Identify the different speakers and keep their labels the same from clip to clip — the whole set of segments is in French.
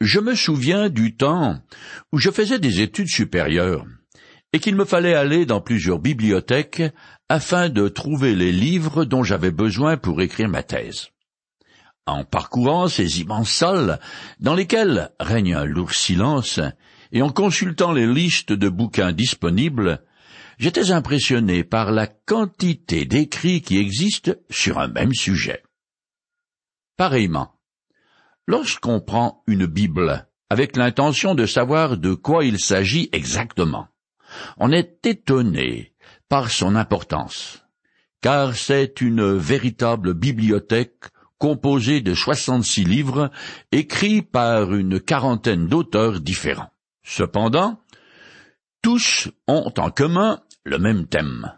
Speaker 1: Je me souviens du temps où je faisais des études supérieures et qu'il me fallait aller dans plusieurs bibliothèques afin de trouver les livres dont j'avais besoin pour écrire ma thèse. En parcourant ces immenses salles dans lesquelles règne un lourd silence, et en consultant les listes de bouquins disponibles, j'étais impressionné par la quantité d'écrits qui existent sur un même sujet. Pareillement, lorsqu'on prend une Bible avec l'intention de savoir de quoi il s'agit exactement, on est étonné par son importance, car c'est une véritable bibliothèque composée de soixante-six livres écrits par une quarantaine d'auteurs différents. Cependant, tous ont en commun le même thème,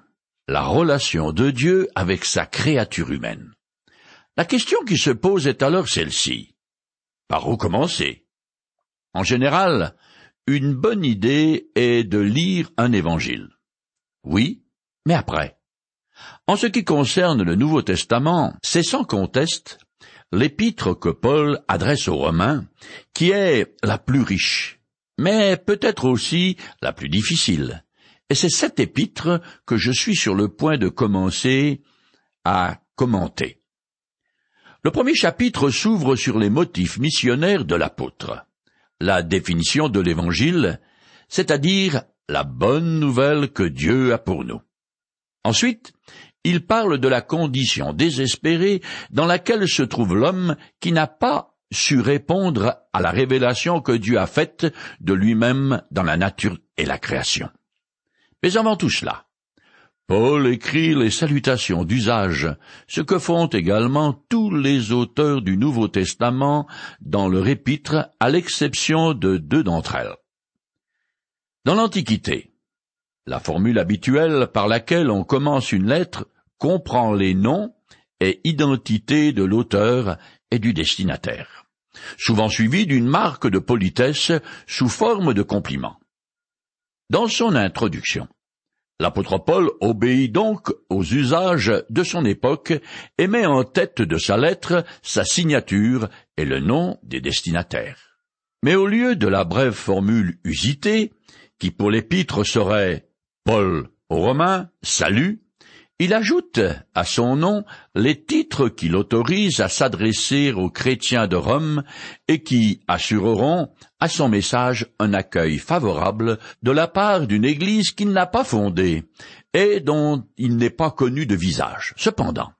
Speaker 1: la relation de Dieu avec sa créature humaine. La question qui se pose est alors celle-ci. Par où commencer? En général, une bonne idée est de lire un évangile. Oui, mais après. En ce qui concerne le Nouveau Testament, c'est sans conteste l'épître que Paul adresse aux Romains, qui est la plus riche, mais peut-être aussi la plus difficile. Et c'est cette épître que je suis sur le point de commencer à commenter. Le premier chapitre s'ouvre sur les motifs missionnaires de l'apôtre, la définition de l'Évangile, c'est-à-dire la bonne nouvelle que Dieu a pour nous. Ensuite, il parle de la condition désespérée dans laquelle se trouve l'homme qui n'a pas su répondre à la révélation que Dieu a faite de lui-même dans la nature et la création. Mais avant tout cela, Paul écrit les salutations d'usage, ce que font également tous les auteurs du Nouveau Testament dans leur épître, à l'exception de deux d'entre elles. Dans l'Antiquité, la formule habituelle par laquelle on commence une lettre comprend les noms et identités de l'auteur et du destinataire, souvent suivie d'une marque de politesse sous forme de compliment. Dans son introduction, L'apôtre Paul obéit donc aux usages de son époque et met en tête de sa lettre sa signature et le nom des destinataires. Mais au lieu de la brève formule usitée, qui pour l'épître serait Paul aux Romains, salut, il ajoute à son nom les titres qui l'autorisent à s'adresser aux chrétiens de Rome et qui assureront à son message un accueil favorable de la part d'une Église qu'il n'a pas fondée et dont il n'est pas connu de visage. Cependant,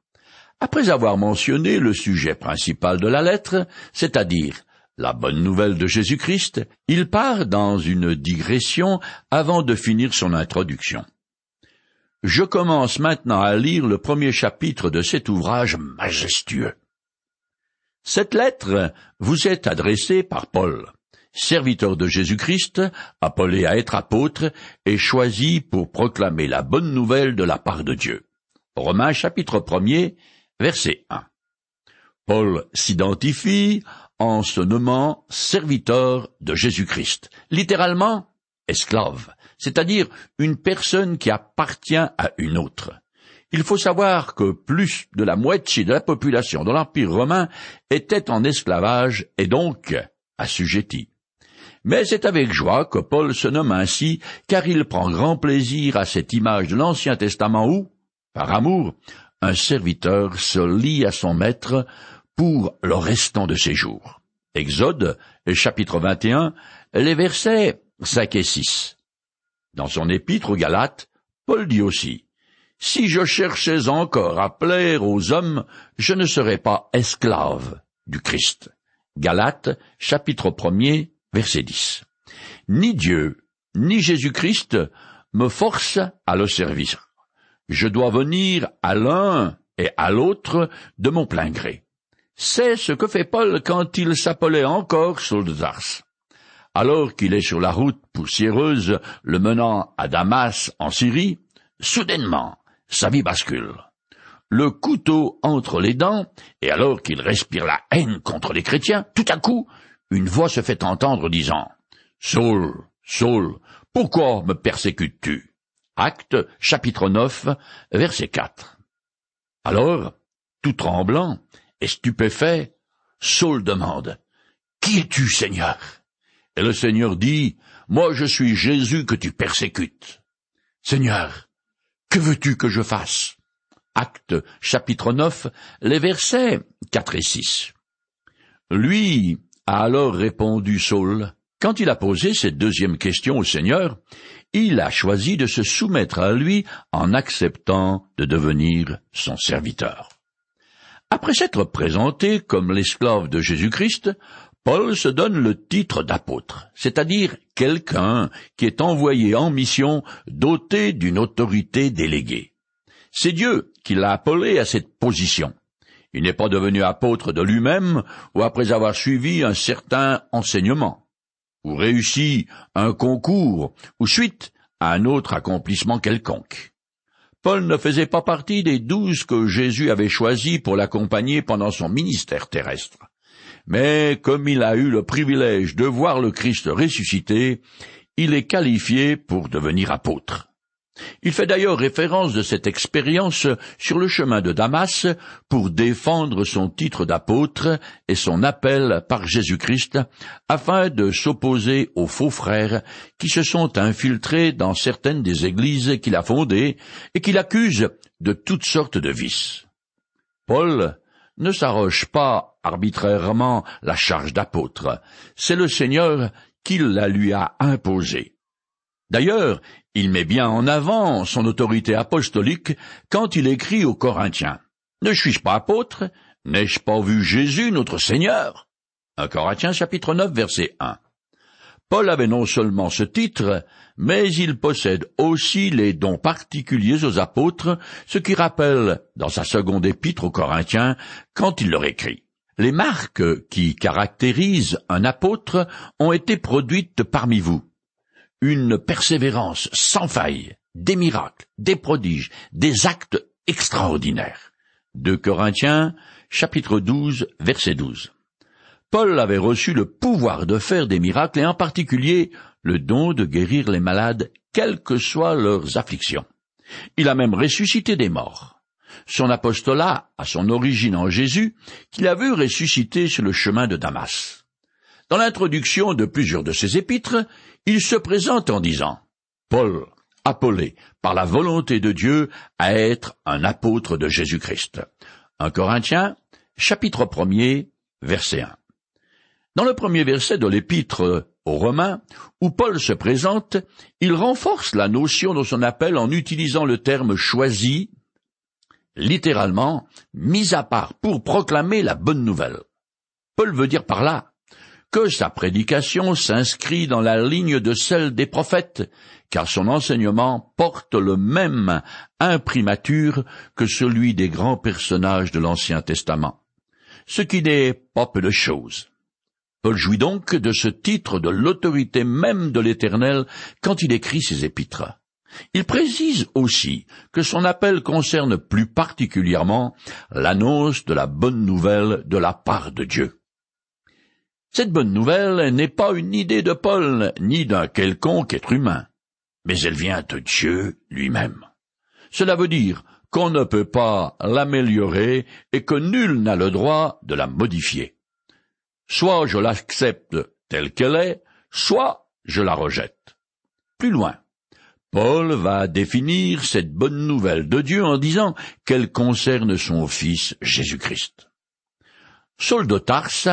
Speaker 1: après avoir mentionné le sujet principal de la lettre, c'est-à-dire la bonne nouvelle de Jésus-Christ, il part dans une digression avant de finir son introduction. Je commence maintenant à lire le premier chapitre de cet ouvrage majestueux. Cette lettre vous est adressée par Paul, serviteur de Jésus-Christ, appelé à être apôtre et choisi pour proclamer la bonne nouvelle de la part de Dieu. Romains chapitre 1 verset 1. Paul s'identifie en se nommant serviteur de Jésus-Christ, littéralement esclave, c'est-à-dire une personne qui appartient à une autre. Il faut savoir que plus de la moitié de la population de l'Empire romain était en esclavage et donc assujettie. Mais c'est avec joie que Paul se nomme ainsi, car il prend grand plaisir à cette image de l'Ancien Testament où, par amour, un serviteur se lie à son maître pour le restant de ses jours. Exode, chapitre 21, les versets 5 et 6. Dans son épître aux Galates, Paul dit aussi, Si je cherchais encore à plaire aux hommes, je ne serais pas esclave du Christ. Galates, chapitre 1 verset 10. Ni Dieu, ni Jésus-Christ me forcent à le servir. Je dois venir à l'un et à l'autre de mon plein gré. C'est ce que fait Paul quand il s'appelait encore Saul alors qu'il est sur la route poussiéreuse le menant à Damas en Syrie, soudainement, sa vie bascule. Le couteau entre les dents, et alors qu'il respire la haine contre les chrétiens, tout à coup, une voix se fait entendre disant Saul, Saul, pourquoi me persécutes-tu? Acte chapitre 9, verset 4. Alors, tout tremblant et stupéfait, Saul demande Qui es-tu, Seigneur? Et le Seigneur dit, Moi je suis Jésus que tu persécutes. Seigneur, que veux-tu que je fasse? Acte chapitre 9, les versets 4 et 6. Lui a alors répondu Saul. Quand il a posé cette deuxième question au Seigneur, il a choisi de se soumettre à lui en acceptant de devenir son serviteur. Après s'être présenté comme l'esclave de Jésus-Christ, Paul se donne le titre d'apôtre, c'est-à-dire quelqu'un qui est envoyé en mission doté d'une autorité déléguée. C'est Dieu qui l'a appelé à cette position. Il n'est pas devenu apôtre de lui-même ou après avoir suivi un certain enseignement, ou réussi un concours, ou suite à un autre accomplissement quelconque. Paul ne faisait pas partie des douze que Jésus avait choisis pour l'accompagner pendant son ministère terrestre. Mais comme il a eu le privilège de voir le Christ ressuscité, il est qualifié pour devenir apôtre. Il fait d'ailleurs référence de cette expérience sur le chemin de Damas pour défendre son titre d'apôtre et son appel par Jésus-Christ afin de s'opposer aux faux frères qui se sont infiltrés dans certaines des églises qu'il a fondées et qu'il accuse de toutes sortes de vices. Paul ne s'arroge pas arbitrairement la charge d'apôtre, c'est le Seigneur qui la lui a imposée. D'ailleurs, il met bien en avant son autorité apostolique quand il écrit aux Corinthiens. Ne suis-je pas apôtre? N'ai-je pas vu Jésus notre Seigneur? Un Corinthiens chapitre 9 verset 1. Paul avait non seulement ce titre, mais il possède aussi les dons particuliers aux apôtres, ce qui rappelle, dans sa seconde épître aux Corinthiens, quand il leur écrit. Les marques qui caractérisent un apôtre ont été produites parmi vous une persévérance sans faille, des miracles, des prodiges, des actes extraordinaires. De Corinthiens, chapitre 12, verset 12. Paul avait reçu le pouvoir de faire des miracles et en particulier le don de guérir les malades, quelles que soient leurs afflictions. Il a même ressuscité des morts. Son apostolat a son origine en Jésus, qu'il a vu ressusciter sur le chemin de Damas. Dans l'introduction de plusieurs de ses épîtres, il se présente en disant Paul, appelé par la volonté de Dieu à être un apôtre de Jésus-Christ. Un Corinthiens, chapitre 1 verset 1. Dans le premier verset de l'épître aux Romains, où Paul se présente, il renforce la notion de son appel en utilisant le terme choisi, littéralement mis à part pour proclamer la bonne nouvelle. Paul veut dire par là que sa prédication s'inscrit dans la ligne de celle des prophètes, car son enseignement porte le même imprimature que celui des grands personnages de l'Ancien Testament, ce qui n'est pas peu de chose. Paul jouit donc de ce titre de l'autorité même de l'Éternel quand il écrit ses épîtres. Il précise aussi que son appel concerne plus particulièrement l'annonce de la bonne nouvelle de la part de Dieu. Cette bonne nouvelle n'est pas une idée de Paul, ni d'un quelconque être humain, mais elle vient de Dieu lui-même. Cela veut dire qu'on ne peut pas l'améliorer et que nul n'a le droit de la modifier. Soit je l'accepte telle qu'elle est, soit je la rejette. Plus loin, Paul va définir cette bonne nouvelle de Dieu en disant qu'elle concerne son Fils Jésus-Christ. Saul de Tarse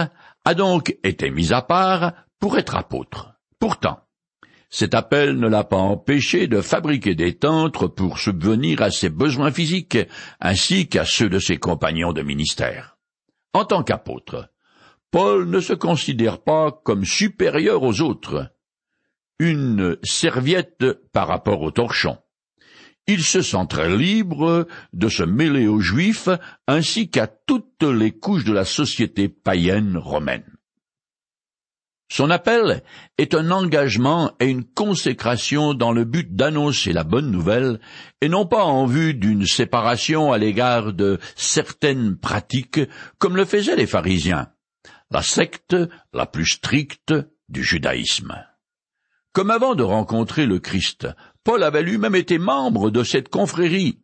Speaker 1: a donc été mis à part pour être apôtre. Pourtant, cet appel ne l'a pas empêché de fabriquer des tentes pour subvenir à ses besoins physiques ainsi qu'à ceux de ses compagnons de ministère. En tant qu'apôtre, Paul ne se considère pas comme supérieur aux autres, une serviette par rapport au torchon. Il se sent très libre de se mêler aux Juifs ainsi qu'à toutes les couches de la société païenne romaine. Son appel est un engagement et une consécration dans le but d'annoncer la bonne nouvelle et non pas en vue d'une séparation à l'égard de certaines pratiques comme le faisaient les pharisiens, la secte la plus stricte du judaïsme. Comme avant de rencontrer le Christ, Paul avait lui-même été membre de cette confrérie.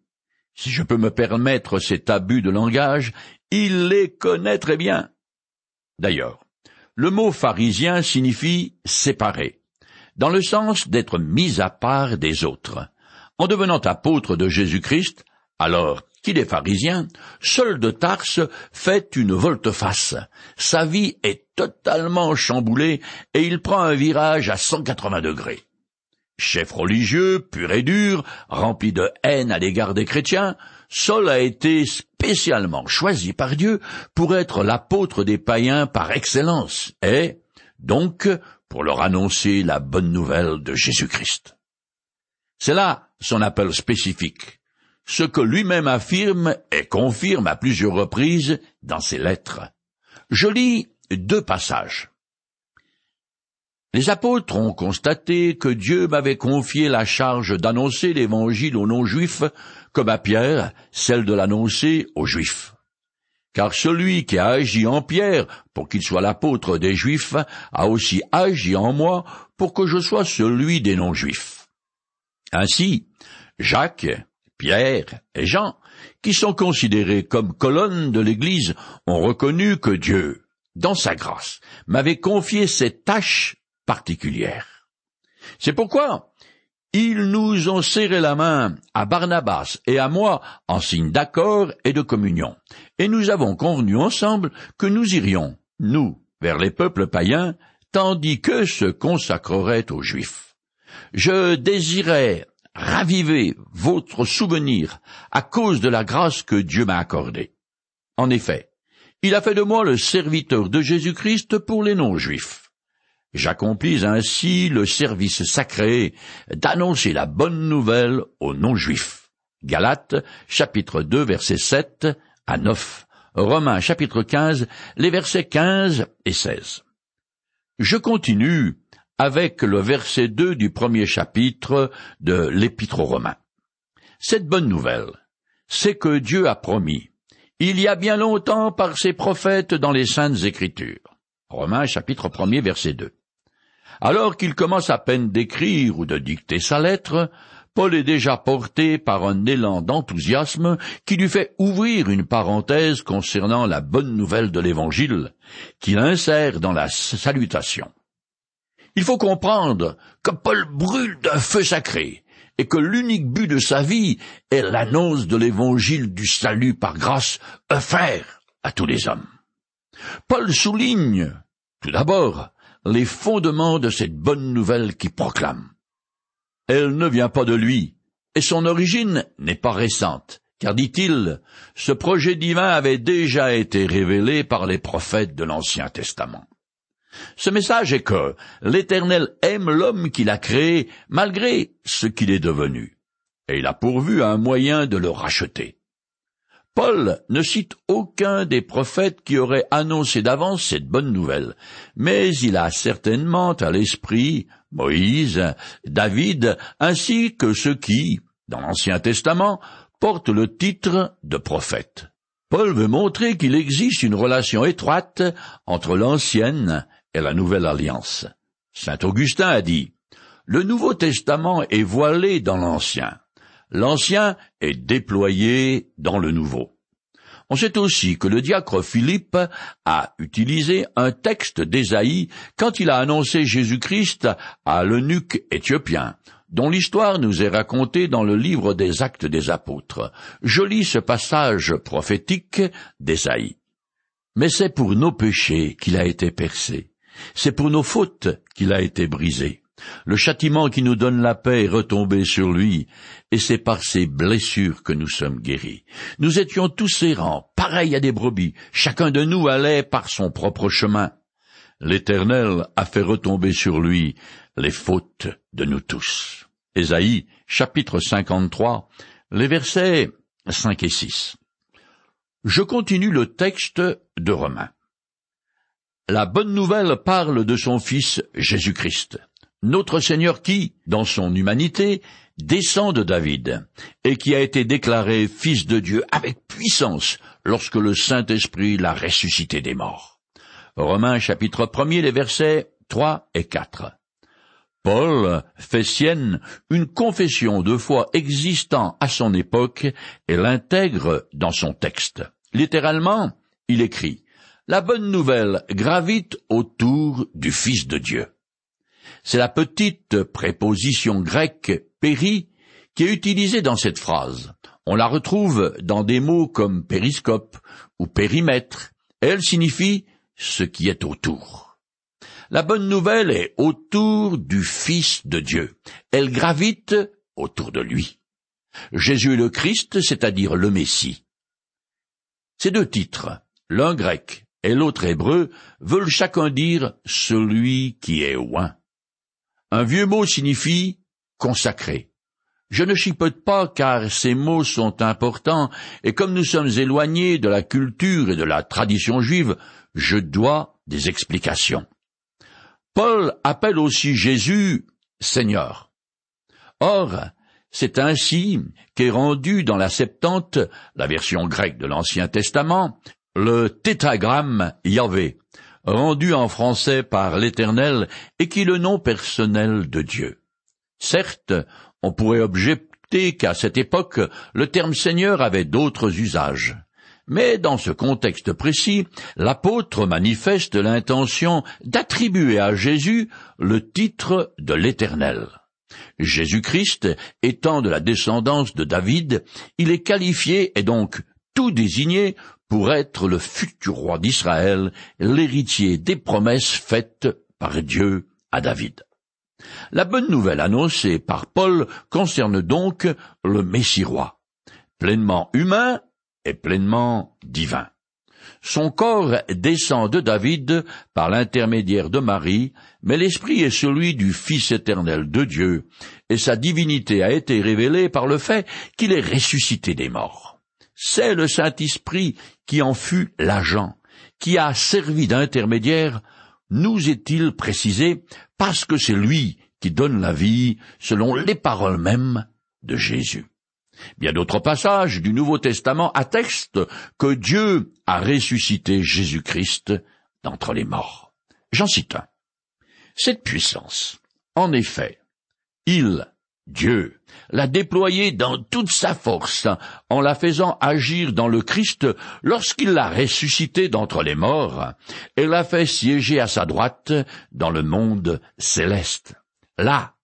Speaker 1: Si je peux me permettre cet abus de langage, il les connaît très bien. D'ailleurs, Le mot pharisien signifie séparé, dans le sens d'être mis à part des autres. En devenant apôtre de Jésus-Christ, alors qu'il est pharisien, seul de Tarse fait une volte-face. Sa vie est totalement chamboulée et il prend un virage à 180 degrés. Chef religieux, pur et dur, rempli de haine à l'égard des chrétiens, Saul a été spécialement choisi par Dieu pour être l'apôtre des païens par excellence, et, donc, pour leur annoncer la bonne nouvelle de Jésus-Christ. C'est là son appel spécifique, ce que lui-même affirme et confirme à plusieurs reprises dans ses lettres. Je lis deux passages. Les apôtres ont constaté que Dieu m'avait confié la charge d'annoncer l'évangile aux non-juifs, comme à Pierre, celle de l'annoncer aux juifs. Car celui qui a agi en Pierre pour qu'il soit l'apôtre des juifs a aussi agi en moi pour que je sois celui des non-juifs. Ainsi, Jacques, Pierre et Jean, qui sont considérés comme colonnes de l'Église, ont reconnu que Dieu, dans sa grâce, m'avait confié cette tâche particulière. C'est pourquoi ils nous ont serré la main à Barnabas et à moi en signe d'accord et de communion, et nous avons convenu ensemble que nous irions, nous, vers les peuples païens, tandis que se consacreraient aux Juifs. Je désirais raviver votre souvenir à cause de la grâce que Dieu m'a accordée. En effet, il a fait de moi le serviteur de Jésus-Christ pour les non-juifs. J'accomplis ainsi le service sacré d'annoncer la bonne nouvelle aux non-juifs. Galates, chapitre 2, versets 7 à 9. Romains, chapitre 15, les versets 15 et 16. Je continue avec le verset 2 du premier chapitre de l'Épître aux Romains. Cette bonne nouvelle, c'est que Dieu a promis, il y a bien longtemps par ses prophètes dans les saintes écritures. Romains chapitre 1 verset 2. Alors qu'il commence à peine d'écrire ou de dicter sa lettre, Paul est déjà porté par un élan d'enthousiasme qui lui fait ouvrir une parenthèse concernant la bonne nouvelle de l'Évangile, qu'il insère dans la salutation. Il faut comprendre que Paul brûle d'un feu sacré, et que l'unique but de sa vie est l'annonce de l'évangile du salut par grâce offert à tous les hommes. Paul souligne, tout d'abord, les fondements de cette bonne nouvelle qui proclame. Elle ne vient pas de lui, et son origine n'est pas récente, car dit-il, ce projet divin avait déjà été révélé par les prophètes de l'Ancien Testament. Ce message est que l'Éternel aime l'homme qu'il a créé malgré ce qu'il est devenu, et il a pourvu un moyen de le racheter. Paul ne cite aucun des prophètes qui auraient annoncé d'avance cette bonne nouvelle, mais il a certainement à l'esprit Moïse, David, ainsi que ceux qui, dans l'Ancien Testament, portent le titre de prophète. Paul veut montrer qu'il existe une relation étroite entre l'ancienne et la nouvelle alliance. Saint Augustin a dit, Le Nouveau Testament est voilé dans l'Ancien l'ancien est déployé dans le nouveau. On sait aussi que le diacre Philippe a utilisé un texte d'Ésaïe quand il a annoncé Jésus-Christ à l'eunuque éthiopien, dont l'histoire nous est racontée dans le livre des Actes des Apôtres. Je lis ce passage prophétique d'Ésaïe. Mais c'est pour nos péchés qu'il a été percé, c'est pour nos fautes qu'il a été brisé. Le châtiment qui nous donne la paix est retombé sur lui, et c'est par ses blessures que nous sommes guéris. Nous étions tous errants, pareils à des brebis, chacun de nous allait par son propre chemin. L'Éternel a fait retomber sur lui les fautes de nous tous. Ésaïe, chapitre 53, les versets 5 et 6. Je continue le texte de Romains. La bonne nouvelle parle de son Fils Jésus-Christ notre Seigneur qui, dans son humanité, descend de David, et qui a été déclaré Fils de Dieu avec puissance lorsque le Saint-Esprit l'a ressuscité des morts. Romains chapitre 1 les versets 3 et 4. Paul fait sienne une confession de foi existant à son époque et l'intègre dans son texte. Littéralement, il écrit La bonne nouvelle gravite autour du Fils de Dieu. C'est la petite préposition grecque péri qui est utilisée dans cette phrase. On la retrouve dans des mots comme périscope ou périmètre, elle signifie ce qui est autour. La bonne nouvelle est autour du Fils de Dieu. Elle gravite autour de lui. Jésus est le Christ, c'est-à-dire le Messie. Ces deux titres, l'un grec et l'autre hébreu, veulent chacun dire celui qui est oint. Un vieux mot signifie consacré. Je ne chipote pas car ces mots sont importants et comme nous sommes éloignés de la culture et de la tradition juive, je dois des explications. Paul appelle aussi Jésus Seigneur. Or, c'est ainsi qu'est rendu dans la Septante, la version grecque de l'Ancien Testament, le tétragramme Yahvé, rendu en français par l'Éternel et qui est le nom personnel de Dieu. Certes, on pourrait objecter qu'à cette époque, le terme Seigneur avait d'autres usages. Mais dans ce contexte précis, l'apôtre manifeste l'intention d'attribuer à Jésus le titre de l'Éternel. Jésus-Christ étant de la descendance de David, il est qualifié et donc tout désigné pour être le futur roi d'Israël, l'héritier des promesses faites par Dieu à David. La bonne nouvelle annoncée par Paul concerne donc le Messie roi, pleinement humain et pleinement divin. Son corps descend de David par l'intermédiaire de Marie, mais l'esprit est celui du Fils éternel de Dieu, et sa divinité a été révélée par le fait qu'il est ressuscité des morts. C'est le Saint-Esprit qui en fut l'agent, qui a servi d'intermédiaire, nous est-il précisé, parce que c'est lui qui donne la vie selon les paroles mêmes de Jésus. Bien d'autres passages du Nouveau Testament attestent que Dieu a ressuscité Jésus-Christ d'entre les morts. J'en cite un. Cette puissance, en effet, il, Dieu, l'a déployée dans toute sa force en la faisant agir dans le Christ lorsqu'il l'a ressuscité d'entre les morts et l'a fait siéger à sa droite dans le monde céleste. Là,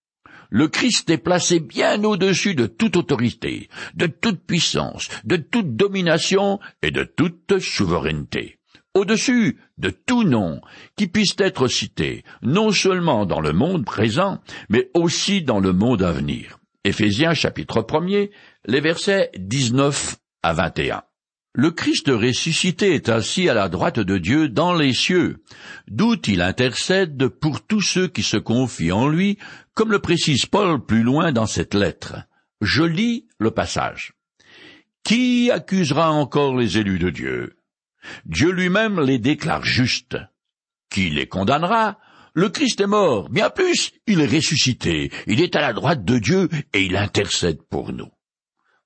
Speaker 1: le Christ est placé bien au-dessus de toute autorité, de toute puissance, de toute domination et de toute souveraineté. Au-dessus de tout nom qui puisse être cité, non seulement dans le monde présent, mais aussi dans le monde à venir. Éphésiens chapitre 1 les versets 19 à 21. Le Christ ressuscité est assis à la droite de Dieu dans les cieux, d'où il intercède pour tous ceux qui se confient en lui, comme le précise Paul plus loin dans cette lettre. Je lis le passage. Qui accusera encore les élus de Dieu? Dieu lui-même les déclare justes. Qui les condamnera? Le Christ est mort, bien plus, il est ressuscité, il est à la droite de Dieu et il intercède pour nous.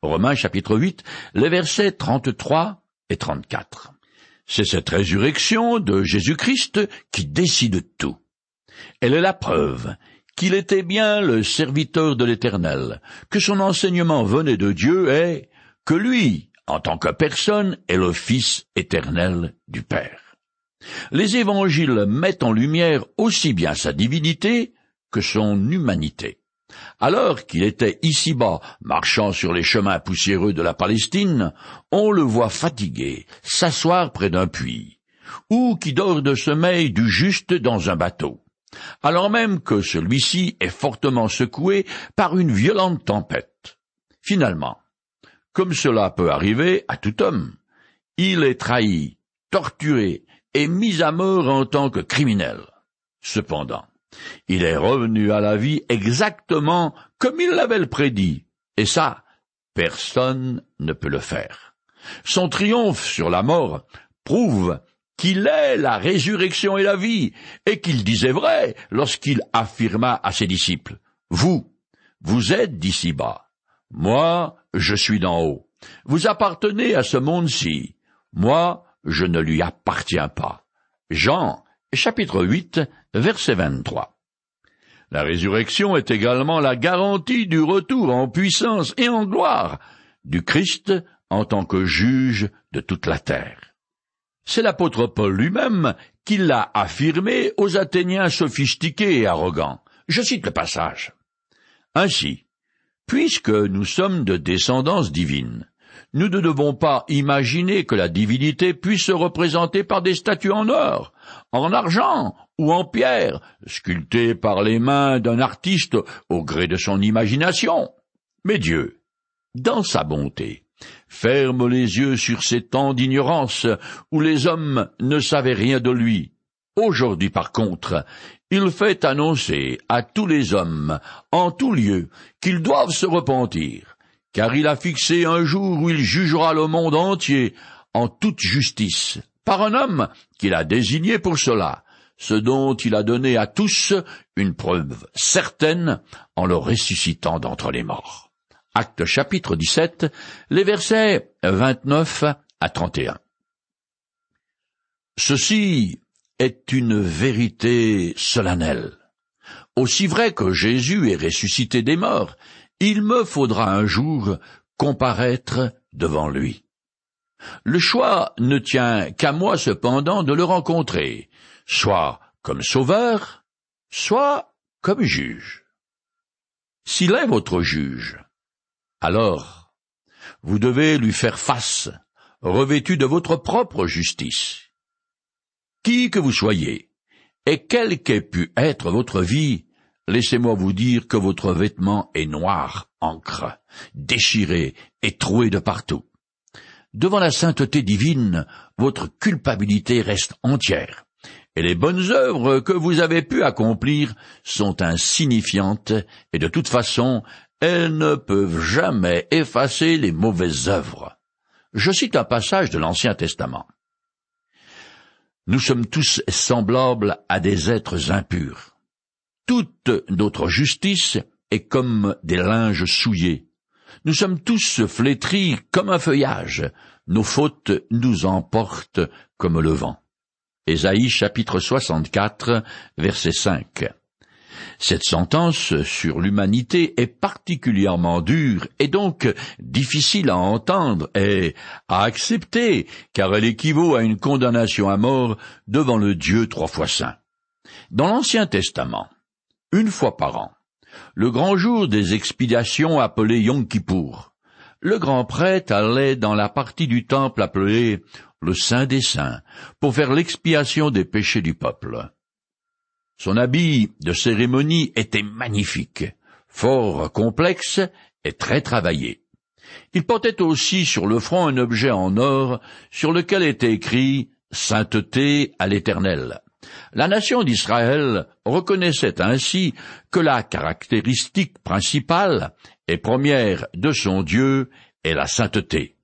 Speaker 1: Romains chapitre 8, les versets 33 et 34. C'est cette résurrection de Jésus-Christ qui décide tout. Elle est la preuve qu'il était bien le serviteur de l'Éternel, que son enseignement venait de Dieu et que lui, en tant que personne, est le Fils éternel du Père. Les évangiles mettent en lumière aussi bien sa divinité que son humanité. Alors qu'il était ici-bas, marchant sur les chemins poussiéreux de la Palestine, on le voit fatigué, s'asseoir près d'un puits, ou qui dort de sommeil du juste dans un bateau, alors même que celui-ci est fortement secoué par une violente tempête. Finalement, comme cela peut arriver à tout homme, il est trahi, torturé et mis à mort en tant que criminel. Cependant, il est revenu à la vie exactement comme il l'avait prédit. Et ça, personne ne peut le faire. Son triomphe sur la mort prouve qu'il est la résurrection et la vie, et qu'il disait vrai lorsqu'il affirma à ses disciples, Vous, vous êtes d'ici bas, moi, je suis d'en haut. Vous appartenez à ce monde-ci, moi, je ne lui appartiens pas. Jean, chapitre 8, verset 23. La résurrection est également la garantie du retour en puissance et en gloire du Christ en tant que juge de toute la terre. C'est l'apôtre Paul lui-même qui l'a affirmé aux Athéniens sophistiqués et arrogants. Je cite le passage. Ainsi, puisque nous sommes de descendance divine, nous ne devons pas imaginer que la divinité puisse se représenter par des statues en or, en argent ou en pierre, sculptées par les mains d'un artiste au gré de son imagination. Mais Dieu, dans sa bonté, ferme les yeux sur ces temps d'ignorance où les hommes ne savaient rien de lui. Aujourd'hui, par contre, il fait annoncer à tous les hommes, en tout lieu, qu'ils doivent se repentir car il a fixé un jour où il jugera le monde entier en toute justice, par un homme qu'il a désigné pour cela, ce dont il a donné à tous une preuve certaine en le ressuscitant d'entre les morts. Acte chapitre 17, les versets 29 à 31. Ceci est une vérité solennelle. Aussi vrai que Jésus est ressuscité des morts, il me faudra un jour comparaître devant lui. Le choix ne tient qu'à moi cependant de le rencontrer, soit comme sauveur, soit comme juge. S'il est votre juge, alors vous devez lui faire face, revêtu de votre propre justice. Qui que vous soyez, et quelle qu'ait pu être votre vie, Laissez-moi vous dire que votre vêtement est noir, encre, déchiré et troué de partout. Devant la sainteté divine, votre culpabilité reste entière, et les bonnes œuvres que vous avez pu accomplir sont insignifiantes, et de toute façon, elles ne peuvent jamais effacer les mauvaises œuvres. Je cite un passage de l'Ancien Testament. Nous sommes tous semblables à des êtres impurs toute notre justice est comme des linges souillés. Nous sommes tous flétris comme un feuillage. Nos fautes nous emportent comme le vent. Ésaïe chapitre 64 verset 5. Cette sentence sur l'humanité est particulièrement dure et donc difficile à entendre et à accepter, car elle équivaut à une condamnation à mort devant le Dieu trois fois saint. Dans l'Ancien Testament, une fois par an, le grand jour des expiations appelé Yom Kippour. Le grand prêtre allait dans la partie du temple appelée le Saint des Saints pour faire l'expiation des péchés du peuple. Son habit de cérémonie était magnifique, fort complexe et très travaillé. Il portait aussi sur le front un objet en or sur lequel était écrit Sainteté à l'Éternel. La nation d'Israël reconnaissait ainsi que la caractéristique principale et première de son Dieu est la sainteté.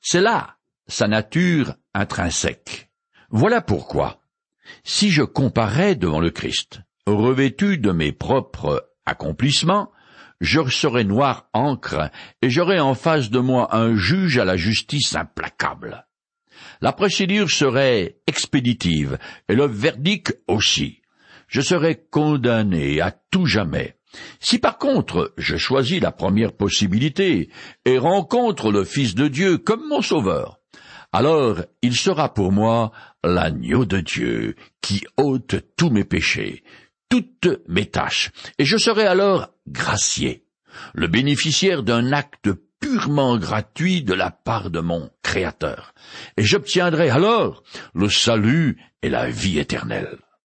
Speaker 1: C'est là sa nature intrinsèque. Voilà pourquoi, si je comparais devant le Christ, revêtu de mes propres accomplissements, je serais noir encre et j'aurais en face de moi un juge à la justice implacable. La procédure serait expéditive et le verdict aussi. Je serais condamné à tout jamais. Si par contre je choisis la première possibilité et rencontre le Fils de Dieu comme mon Sauveur, alors il sera pour moi l'agneau de Dieu qui ôte tous mes péchés, toutes mes tâches, et je serai alors gracié, le bénéficiaire d'un acte purement gratuit de la part de mon Créateur, et j'obtiendrai alors le salut et la vie éternelle.